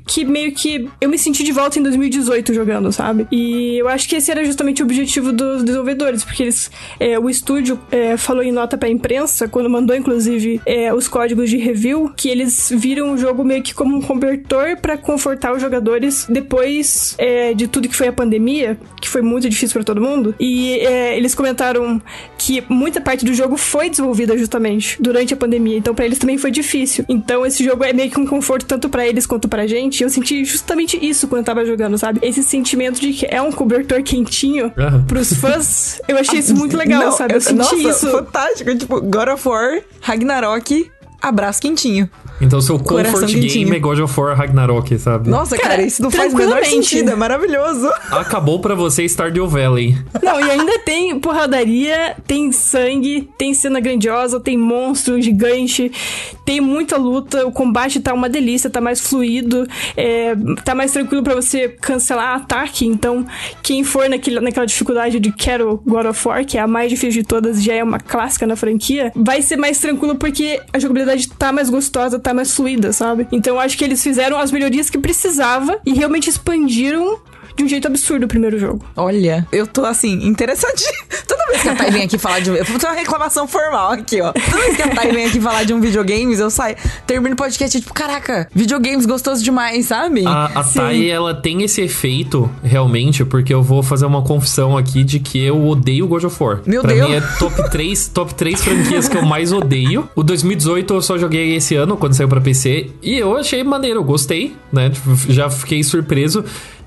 que meio que eu me senti de volta em 2018 jogando, sabe? E eu acho que esse era justamente o objetivo dos desenvolvedores, porque eles, é, o estúdio é, falou em nota pra imprensa, quando mandou inclusive é, os códigos de review, que eles viram o jogo meio que como um cobertor pra confortar os jogadores depois é, de tudo que foi a pandemia, que foi muito difícil pra todo mundo. E é, eles comentaram que muita parte do jogo foi desenvolvida justamente durante a pandemia, então pra eles também foi difícil. Então esse jogo é meio que um conforto tanto pra eles quanto pra gente. Eu senti justamente isso quando eu tava jogando, sabe? Esse sentimento de que é um cobertor quentinho Aham. pros fãs. Eu achei isso muito legal, Não, sabe? Eu senti nossa, isso. fantástico. Tipo, God of War, Ragnarok, abraço quentinho. Então seu Coração comfort quentinho. game é God of War Ragnarok, sabe? Nossa, cara, Cara, isso não faz o menor sentido. É maravilhoso. Acabou pra você Stardew Valley. Não, e ainda tem porradaria, tem sangue, tem cena grandiosa, tem monstro gigante, tem muita luta, o combate tá uma delícia, tá mais fluido, é, tá mais tranquilo pra você cancelar ataque. Então, quem for naquele, naquela dificuldade de quero God of War, que é a mais difícil de todas, já é uma clássica na franquia, vai ser mais tranquilo porque a jogabilidade tá mais gostosa, tá mais fluida, sabe? Então, eu acho que eles fizeram as melhorias que precisava e realmente expandiram de um jeito absurdo o primeiro jogo. Olha, eu tô assim, interessadinha. Toda vez que a Thay vem aqui falar de. Eu vou ter uma reclamação formal aqui, ó. Toda vez que a Thay vem aqui falar de um videogames, eu saio. Termino o podcast e tipo, caraca, videogames gostoso demais, sabe? A, a Sim. Thay, ela tem esse efeito, realmente, porque eu vou fazer uma confissão aqui de que eu odeio God of War. Meu pra Deus. mim é top 3, top 3 franquias que eu mais odeio. O 2018 eu só joguei esse ano, quando saiu pra PC, e eu achei maneiro, eu gostei, né? Tipo, já fiquei surpreso.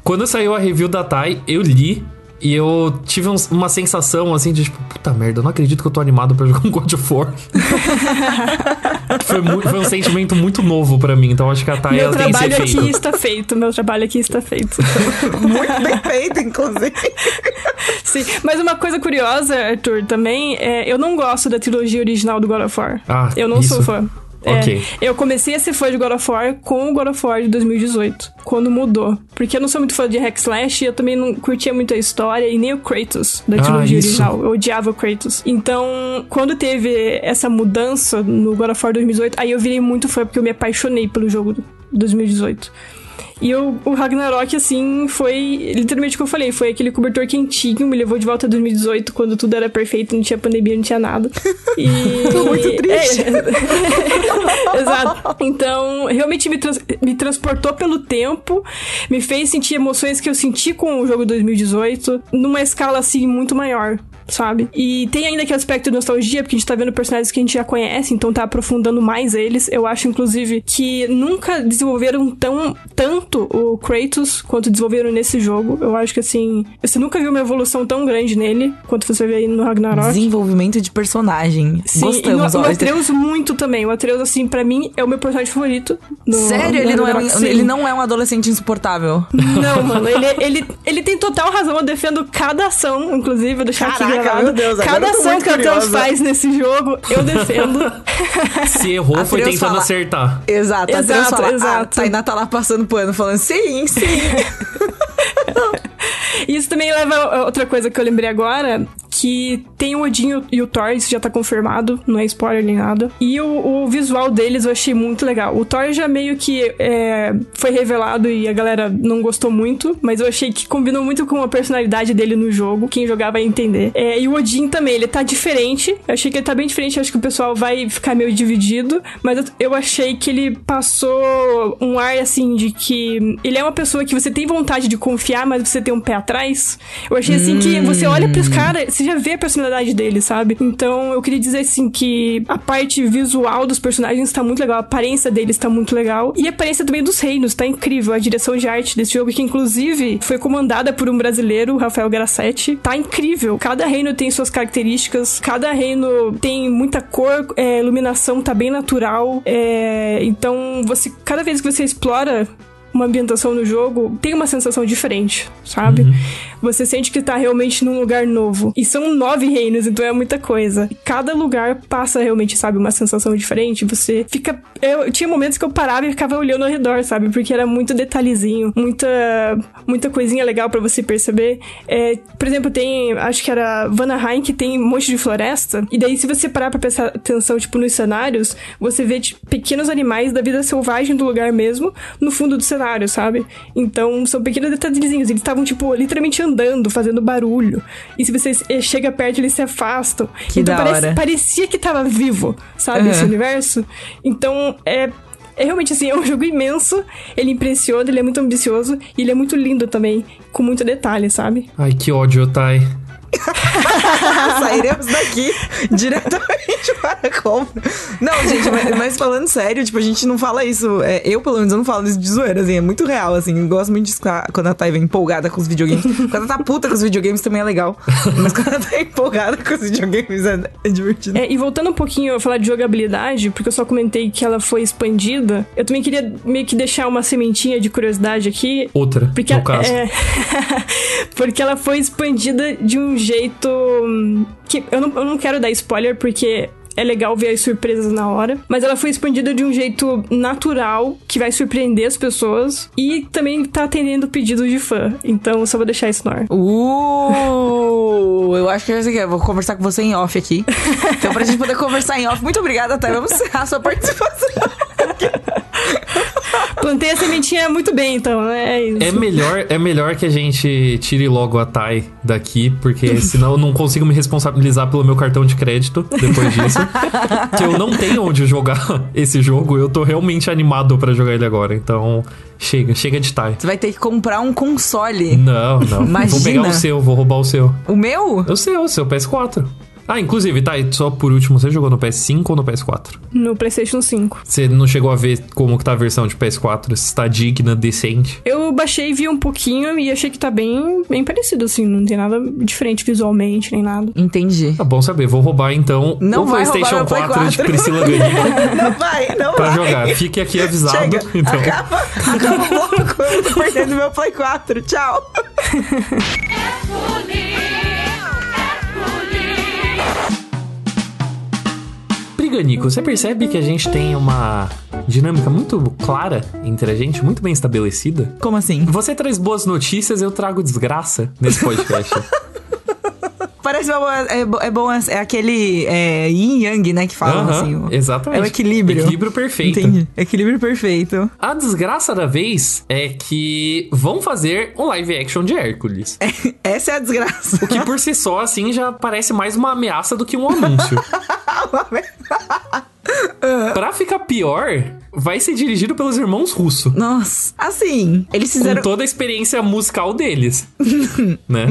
Quando saiu a review da Thay, eu li. E eu tive uns- uma sensação assim de tipo, puta merda, eu não acredito que eu tô animado pra jogar um God of War. foi, foi um sentimento muito novo pra mim, então acho que a Thay Meu ela tem esse trabalho efeito. aqui está feito. Meu trabalho aqui está feito. Muito bem feito, inclusive. Sim. Mas uma coisa curiosa, Arthur, também, é, eu não gosto da trilogia original do God of War. Ah, eu não isso. sou fã. É, Ok. eu comecei a ser fã de God of War com o God of War de 2018, quando mudou. Porque eu não sou muito fã de hack slash e eu também não curtia muito a história e nem o Kratos da Ah, trilogia original. Eu odiava o Kratos. Então, quando teve essa mudança no God of War 2018, aí eu virei muito fã porque eu me apaixonei pelo jogo do 2018. E o, o Ragnarok, assim, foi literalmente o que eu falei: foi aquele cobertor quentinho, me levou de volta a 2018, quando tudo era perfeito, não tinha pandemia, não tinha nada. E. Tô muito triste. É. Exato. Então, realmente me, trans- me transportou pelo tempo, me fez sentir emoções que eu senti com o jogo 2018, numa escala, assim, muito maior. Sabe? E tem ainda aquele aspecto de nostalgia, porque a gente tá vendo personagens que a gente já conhece, então tá aprofundando mais eles. Eu acho, inclusive, que nunca desenvolveram tão, tanto o Kratos quanto desenvolveram nesse jogo. Eu acho que, assim, você nunca viu uma evolução tão grande nele quanto você vê aí no Ragnarok. Desenvolvimento de personagem. Sim, Gostamos, e o, ó. o Atreus muito também. O Atreus, assim, pra mim, é o meu personagem favorito. no- Sério, no ele não, é um, ele não é um adolescente insuportável. Não, mano, ele, ele, ele tem total razão. Eu defendo cada ação, inclusive, Caraca, aqui gravado. meu Deus, cada ação que o Atreus curiosa. faz nesse jogo, eu defendo. Se errou, foi tentando fala- acertar. Exato, a Exato, Atreus fala, exato. A Tainá tá lá passando pano, falando sim, sim. Isso também leva a outra coisa que eu lembrei agora, que tem o Odin e o Thor, isso já tá confirmado, não é spoiler nem nada. E o, o visual deles eu achei muito legal. O Thor já meio que é, foi revelado e a galera não gostou muito, mas eu achei que combinou muito com a personalidade dele no jogo. Quem jogar vai entender. É, e o Odin também, ele tá diferente. Eu achei que ele tá bem diferente, acho que o pessoal vai ficar meio dividido, mas eu, eu achei que ele passou um ar assim de que ele é uma pessoa que você tem vontade de confiar, mas você tem um pé atrás. Eu achei assim hum. que você olha pros caras, você já vê a personalidade dele, sabe? Então eu queria dizer assim que a parte visual dos personagens tá muito legal, a aparência deles tá muito legal. E a aparência também dos reinos tá incrível. A direção de arte desse jogo, que inclusive foi comandada por um brasileiro, Rafael Grassetti, tá incrível. Cada reino tem suas características, cada reino tem muita cor, é, iluminação tá bem natural. É, então você, cada vez que você explora uma ambientação no jogo, tem uma sensação diferente, sabe? Uhum. Você sente que tá realmente num lugar novo. E são nove reinos, então é muita coisa. E cada lugar passa realmente, sabe, uma sensação diferente. Você fica. Eu tinha momentos que eu parava e ficava olhando ao redor, sabe? Porque era muito detalhezinho, muita, muita coisinha legal para você perceber. É, por exemplo, tem. Acho que era Vanaheim, que tem um monte de floresta. E daí, se você parar pra prestar atenção, tipo, nos cenários, você vê tipo, pequenos animais da vida selvagem do lugar mesmo, no fundo do cenário sabe? Então são pequenos detalhezinhos. Eles estavam, tipo, literalmente andando, fazendo barulho. E se você chega perto, eles se afastam. Que então da parece, hora. parecia que tava vivo, sabe? Uhum. Esse universo. Então é. É realmente assim, é um jogo imenso, ele impressiona, ele é muito ambicioso e ele é muito lindo também, com muito detalhe, sabe? Ai, que ódio, Tai. Sairemos daqui diretamente para a compra. Não, gente, mas, mas, falando sério, tipo, a gente não fala isso. É, eu, pelo menos, eu não falo isso de zoeira, assim, é muito real, assim. Eu gosto muito disso quando a Thay vem empolgada com os videogames. Quando ela tá puta com os videogames também é legal. Mas quando ela tá empolgada com os videogames é, é divertido. É, e voltando um pouquinho a falar de jogabilidade, porque eu só comentei que ela foi expandida, eu também queria meio que deixar uma sementinha de curiosidade aqui. Outra, porque no caso. É, porque ela foi expandida de um jeito que eu não, eu não quero dar spoiler porque é legal ver as surpresas na hora, mas ela foi expandida de um jeito natural que vai surpreender as pessoas e também tá atendendo pedidos de fã. Então, só vou deixar isso no ar. Uh, eu acho que é eu vou conversar com você em off aqui. Então, pra gente poder conversar em off, muito obrigada, Thay. Vamos encerrar a sua participação. Plantei a sementinha muito bem, então, né? É, isso. É melhor, é melhor que a gente tire logo a Thay daqui, porque senão eu não consigo me responsabilizar pelo meu cartão de crédito depois disso. que eu não tenho onde jogar esse jogo, eu tô realmente animado para jogar ele agora. Então, chega, chega de Thay. Você vai ter que comprar um console. Não, não. Imagina. Vou pegar o seu, vou roubar o seu. O meu? O seu, o seu PS4. Ah, inclusive, tá, e só por último, você jogou no PS5 ou no PS4? No PlayStation 5. Você não chegou a ver como que tá a versão de PS4? Se tá digna, decente? Eu baixei, vi um pouquinho e achei que tá bem, bem parecido, assim. Não tem nada diferente visualmente, nem nada. Entendi. Tá bom saber, vou roubar então Não o vai PlayStation roubar meu 4, Play de 4. Priscila Ganiga Não vai, não pra vai. jogar. Fique aqui avisado. Chega, Então. acaba, acaba o bloco, eu tô perdendo meu Play 4. Tchau. Briganico, você percebe que a gente tem uma dinâmica muito clara entre a gente, muito bem estabelecida? Como assim? Você traz boas notícias, eu trago desgraça nesse podcast. Parece uma boa, é, é bom, é aquele é, yin yang, né, que falam Aham, assim. o- exatamente. É o equilíbrio. Equilíbrio perfeito. Entendi. Equilíbrio perfeito. A desgraça da vez é que vão fazer um live action de Hércules. Essa é a desgraça. O que por si só, assim, já parece mais uma ameaça do que um anúncio. pra ficar pior, vai ser dirigido pelos irmãos Russo. Nossa. Assim, eles Com fizeram... toda a experiência musical deles. né?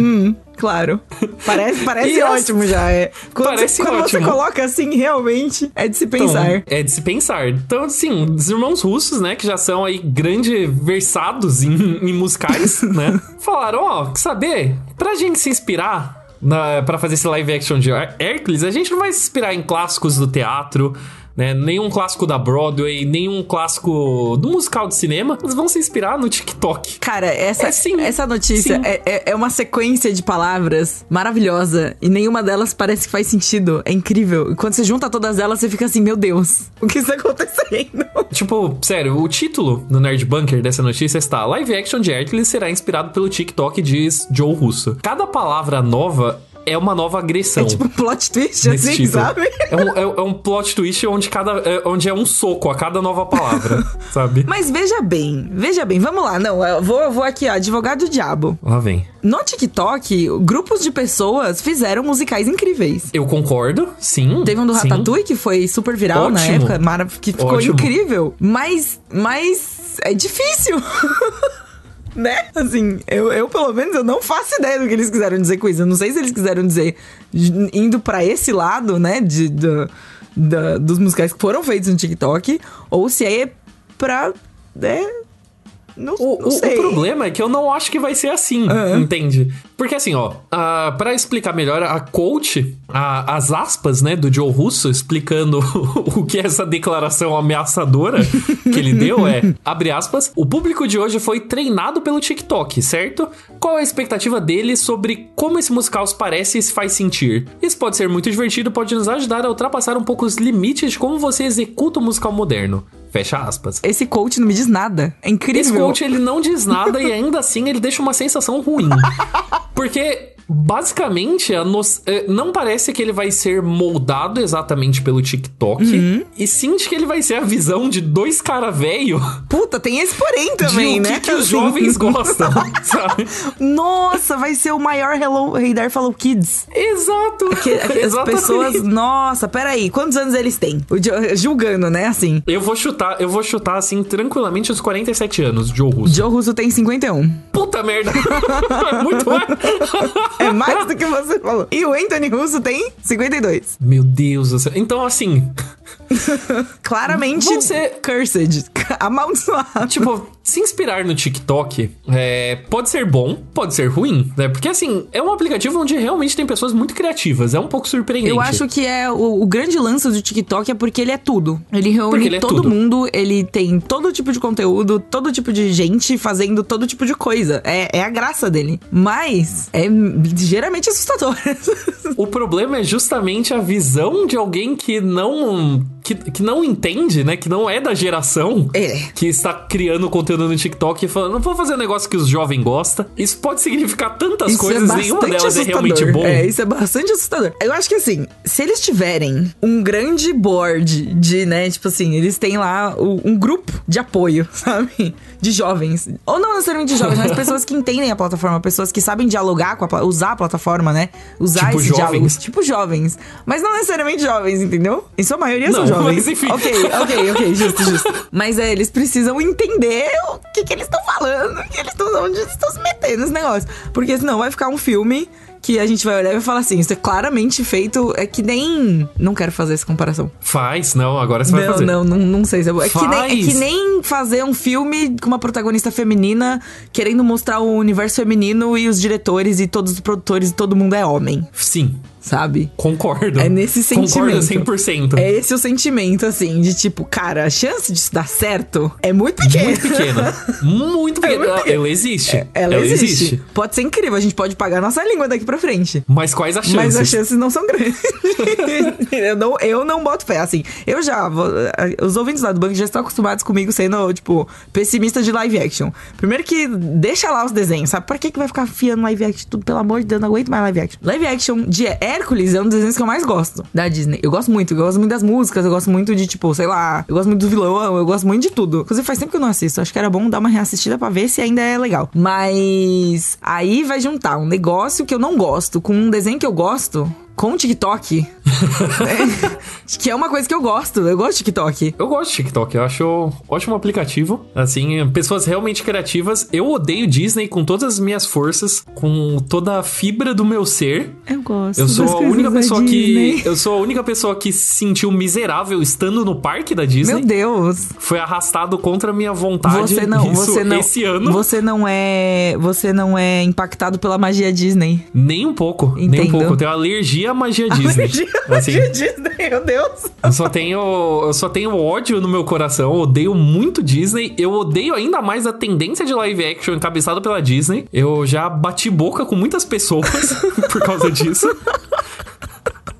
Claro. Parece, parece E as- ótimo já. É. Quando, Parece você, quando você ótimo. coloca assim, realmente, é de se Então, pensar. é de se pensar. Então, assim, os irmãos russos, né, que já são aí grande versados em, em musicais, né, falaram, ó, quer saber? Pra gente se inspirar na, pra fazer esse live action de Hércules, a gente não vai se inspirar em clássicos do teatro, né, nenhum clássico da Broadway, nenhum clássico do musical de cinema, eles vão se inspirar no TikTok. Cara, essa, É sim. essa notícia é, é, é uma sequência de palavras maravilhosa e nenhuma delas parece que faz sentido. É incrível. E quando você junta todas elas, você fica assim, meu Deus, o que está acontecendo? Tipo, sério, o título do Nerd Bunker dessa notícia está Live Action de Hércules será inspirado pelo TikTok, diz Joe Russo. Cada palavra nova é uma nova agressão. É tipo um plot twist, assim, título. sabe? É um, é- é um plot twist onde, cada, é, onde é um soco a cada nova palavra, sabe? Mas veja bem, veja bem, vamos lá. Não, eu vou, eu vou aqui, ó, advogado do diabo. Lá vem. No TikTok, grupos de pessoas fizeram musicais incríveis. Eu concordo, sim. Teve um do sim. Ratatouille que foi super viral na Ótimo. época, marav- que ficou Ótimo. incrível. Mas, mas é difícil. né? Assim, eu, eu pelo menos eu não faço ideia do que eles quiseram dizer com isso. Eu não sei se eles quiseram dizer indo pra esse lado, né, de, do- dos musicais que foram feitos no TikTok, ou se é pra, né, não, O, não o- sei. o problema é que eu não acho que vai ser assim, entende? Porque assim, ó, a, pra explicar melhor, a coach, a- as aspas, né, do Joe Russo explicando o que é essa declaração ameaçadora que ele deu é, abre aspas, o público de hoje foi treinado pelo TikTok, certo? Qual é a expectativa dele sobre como esse musical se parece e se faz sentir? Isso pode ser muito divertido, pode nos ajudar a ultrapassar um pouco os limites de como você executa o musical moderno. Fecha aspas. Esse coach não me diz nada. É incrível. Esse coach, ele não diz nada e ainda assim ele deixa uma sensação ruim. Porque, basicamente, no... eh, não parece que ele vai ser moldado exatamente pelo TikTok. Uhum. E sim de que ele vai ser a visão de dois cara velho Puta, tem esse porém também, o que, né? que os Assim. jovens gostam, sabe? Nossa, vai ser o maior Hello Hey There Follow Kids. Exato. Que, as pessoas, nossa, peraí, quantos anos eles têm? Julgando, né, assim. Eu vou chutar, eu vou chutar assim tranquilamente os 47 anos, Joe Russo. Joe Russo tem 51. Puta merda. é muito. É mais do que você falou. E o Anthony Russo tem 52. Meu Deus do céu. Então, assim, Claramente, ser- cursed. Amaldiçoado. Tipo, se inspirar no TikTok é, pode ser bom, pode ser ruim, né? Porque assim, é um aplicativo onde realmente tem pessoas muito criativas. É um pouco surpreendente. Eu acho que é o, o grande lance do TikTok é porque ele é tudo. Ele reúne ele é todo tudo. mundo, ele tem todo tipo de conteúdo, todo tipo de gente fazendo todo tipo de coisa. É, é a graça dele. Mas é ligeiramente assustador. O problema é justamente a visão de alguém que não ano que, que não entende, né? Que não é da geração. É. Que está criando conteúdo no TikTok e falando, vou fazer um negócio que os jovens gostam. Isso pode significar tantas Isso coisas, é nenhuma delas é assustador. realmente bom. É, isso é bastante assustador. Eu acho que assim, se eles tiverem um grande board de, né, tipo assim, eles têm lá um grupo de apoio, sabe? De jovens. Ou não necessariamente de jovens, mas pessoas que entendem a plataforma, pessoas que sabem dialogar com a usar a plataforma, né? Usar Tipo esses jovens. diálogos. Tipo jovens. Mas não necessariamente jovens, entendeu? Em sua maioria são Não, jovens. mas enfim. Ok, ok, ok, justo, justo. Mas é, eles precisam entender o que, que eles estão falando, que eles estão, onde eles estão se metendo nesse negócio. Porque senão vai ficar um filme que a gente vai olhar e vai falar assim: isso é claramente feito. É que nem. Não quero fazer essa comparação. Faz, não, agora você vai Não, fazer. não, não, não sei se é bom. É que, nem, é que nem fazer um filme com uma protagonista feminina querendo mostrar o universo feminino e os diretores e todos os produtores e todo mundo é homem, Sim, sabe? concordo. É nesse Concordo sentimento. 100%. É esse o sentimento, assim, de tipo, cara, a chance disso dar certo é muito pequena. Muito pequena. Muito pequena. muito pequena. Ela existe. Ela, existe. Pode ser incrível, a gente pode pagar nossa língua daqui pra frente. Mas quais as chances? Mas as chances não são grandes. eu, não, eu não boto fé. Assim, eu já. vou- Os ouvintes lá do banco já estão acostumados comigo sendo, tipo, pessimista de live action. Primeiro que deixa lá os desenhos, sabe? Pra que, que vai ficar fiando live action? Tudo, pelo amor de Deus, não aguento mais live action. Live action de Hércules é um dos desenhos que eu mais gosto da Disney. Eu gosto muito, eu gosto muito das músicas, eu gosto muito de, tipo, sei lá, eu gosto muito do vilão, eu gosto muito de tudo. Inclusive, faz tempo que eu não assisto. Acho que era bom dar uma reassistida pra ver se ainda é legal. Mas aí vai juntar um negócio que eu não gosto com um desenho que eu gosto. Com o TikTok. né? Que é uma coisa que eu gosto. Eu gosto de TikTok. Eu gosto de TikTok, eu acho ótimo aplicativo. Assim, pessoas realmente criativas. Eu odeio Disney com todas as minhas forças, com toda a fibra do meu ser. Eu gosto. Eu sou das a única pessoa que. Eu sou a única pessoa que se sentiu miserável estando no parque da Disney. Meu Deus. Foi arrastado contra a minha vontade. Você não, isso você não. esse ano. Você não é. Você não é impactado pela magia Disney. Nem um pouco. Nem um Entendo. pouco. Eu tenho alergia à magia Disney. Assim, Magia Disney, meu Deus. eu só tenho. Eu só tenho ódio no meu coração. Eu odeio muito Disney. Eu odeio ainda mais a tendência de live action encabeçada pela Disney. Eu já bati boca com muitas pessoas por causa disso.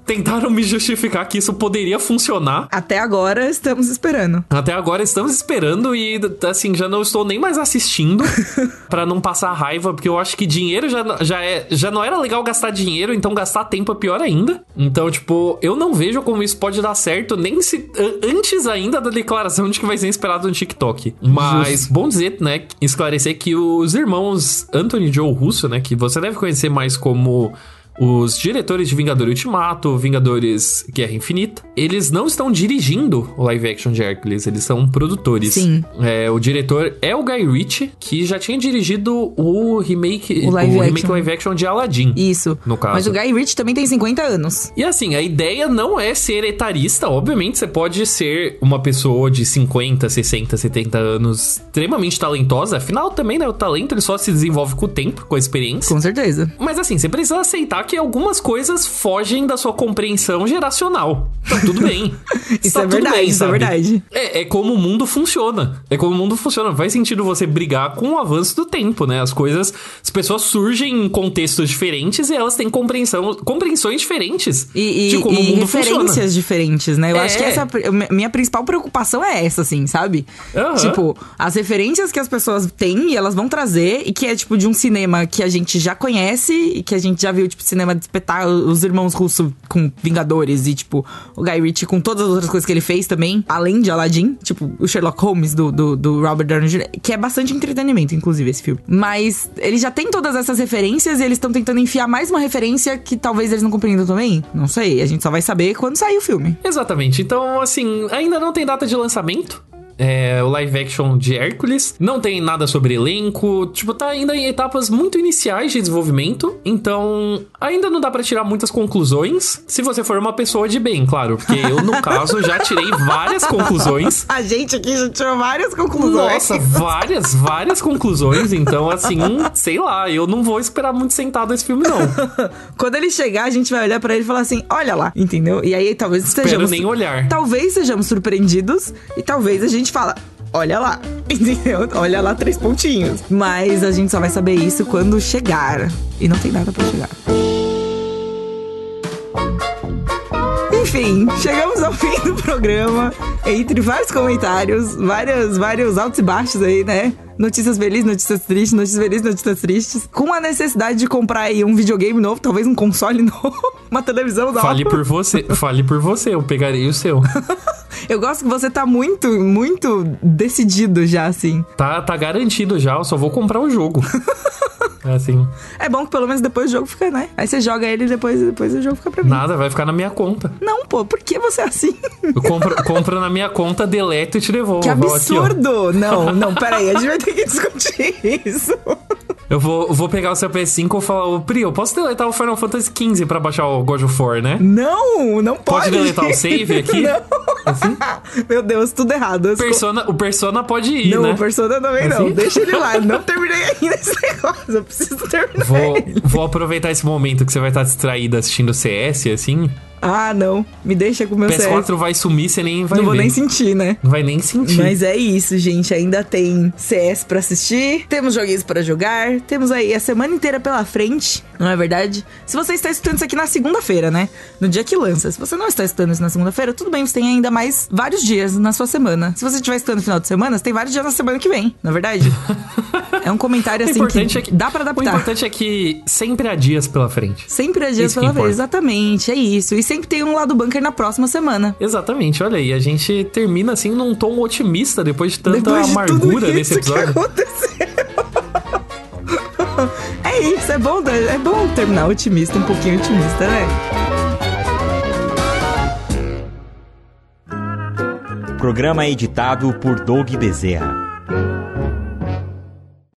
Tentaram me justificar que isso poderia funcionar. Até agora estamos esperando. Até agora estamos esperando e, assim, já não estou nem mais assistindo pra não passar raiva, porque eu acho que dinheiro já, já, é, já não era legal gastar dinheiro, então gastar tempo é pior ainda. Então, tipo, eu não vejo como isso pode dar certo, nem se an- antes ainda da declaração de que vai ser esperado no TikTok. Mas, bom dizer, né, esclarecer que os irmãos Anthony e Joe Russo, né, que você deve conhecer mais como os diretores de Vingador Ultimato, Vingadores Guerra Infinita, eles não estão dirigindo o live action de Hércules, eles são produtores. Sim. É, o diretor é o Guy Ritchie, que já tinha dirigido o remake, O live remake action. live action de Aladdin. Isso. No caso. Mas o Guy Ritchie também tem 50 anos. E assim, a ideia não é ser etarista, obviamente você pode ser uma pessoa de 50, 60, 70 anos extremamente talentosa, afinal também, né, o talento ele só se desenvolve com o tempo, com a experiência. Com certeza. Mas assim, você precisa aceitar que algumas coisas fogem da sua compreensão geracional. Tá tudo bem. Isso Tá é tudo verdade, bem, isso é verdade. É, é como o mundo funciona. É como o mundo funciona. Faz sentido você brigar com o avanço do tempo, né? As coisas. As pessoas surgem em contextos diferentes e elas têm compreensão, compreensões diferentes E, e, de como e o mundo referências funciona. diferentes, né? Eu É. acho que essa a minha principal preocupação é essa, assim, sabe? Aham. Tipo, as referências que as pessoas têm e elas vão trazer, e que é tipo de um cinema que a gente já conhece e que a gente já viu, tipo, cinema de os irmãos russos com Vingadores e, tipo, o Guy Ritchie com todas as outras coisas que ele fez também, além de Aladdin, tipo, o Sherlock Holmes do, do, do Robert Downey Jr., que é bastante entretenimento, inclusive, esse filme. Mas ele já tem todas essas referências e eles estão tentando enfiar mais uma referência que talvez eles não compreendam também. Não sei, a gente só vai saber quando sair o filme. Exatamente. Então, assim, ainda não tem data de lançamento. É, o live action de Hércules. Não tem nada sobre elenco. Tipo, tá ainda em etapas muito iniciais de desenvolvimento. Então, ainda não dá pra tirar muitas conclusões. Se você for uma pessoa de bem, claro. Porque eu, no caso, já tirei várias conclusões. A gente aqui já tirou várias conclusões. Nossa, várias, várias conclusões. Então, assim, sei lá, eu não vou esperar muito sentado esse filme, não. Quando ele chegar, a gente vai olhar pra ele e falar assim: olha lá, entendeu? E aí talvez Espero estejamos. nem olhar. Talvez sejamos surpreendidos e talvez a gente fala. Olha lá, entendeu? Olha lá, três pontinhos. Mas a gente só vai saber isso quando chegar. E não tem nada pra chegar. Enfim, chegamos ao fim do programa. Entre vários comentários, vários, vários altos e baixos aí, né? Notícias felizes, notícias tristes, notícias felizes, notícias tristes. Com a necessidade de comprar aí um videogame novo, talvez um console novo, uma televisão nova. Fale por você, fale por você, eu pegarei o seu. Eu gosto que você tá muito, muito decidido já, assim. Tá, tá garantido já, eu só vou comprar o jogo. É assim, É bom que pelo menos depois o jogo fica, né? Aí você joga ele e depois, depois o jogo fica pra mim. nada, vai ficar na minha conta. Não, pô, por que você é assim? Eu compro, compro na minha conta, deleto e te devolvo. Que vou aqui, absurdo! não, não, peraí, a gente vai ter que discutir isso. Eu vou, vou pegar o seu PS5 e falar, ô Pri, eu posso deletar o Final Fantasy XV pra baixar o God of War, né? Não, não pode. Pode deletar o save aqui? Não. Meu Deus, tudo errado. Persona, o Persona pode ir, não, né? o Persona também não. Assim? Deixa ele lá. Não terminei ainda esse negócio. Eu preciso terminar. Vou, vou aproveitar esse momento que você vai estar distraída assistindo CS, assim. Ah, não. Me deixa com o meu PS4 CS. vai sumir, você nem vai Não vou ver. nem sentir, né? Não vai nem sentir. Mas é isso, gente. Ainda tem CS pra assistir, temos joguinhos pra jogar, temos aí a semana inteira pela frente, não é verdade? Se você está escutando isso aqui na segunda-feira, né? No dia que lança. Se você não está escutando isso na segunda-feira, tudo bem, você tem ainda mais vários dias na sua semana. Se você estiver escutando no final de semana, você tem vários dias na semana que vem, não é verdade? é um comentário O assim importante que, é que- dá pra O adaptar. importante é que sempre há dias pela frente. Sempre é dias Isso pela vez, exatamente, é isso. E sempre tem um lado bunker na próxima semana. Exatamente, olha aí, a gente termina assim num tom otimista depois de tanta Depois de amargura nesse isso que episódio. aconteceu. é isso, é bom, é bom terminar otimista, um pouquinho otimista, né? Programa editado por Doug Bezerra.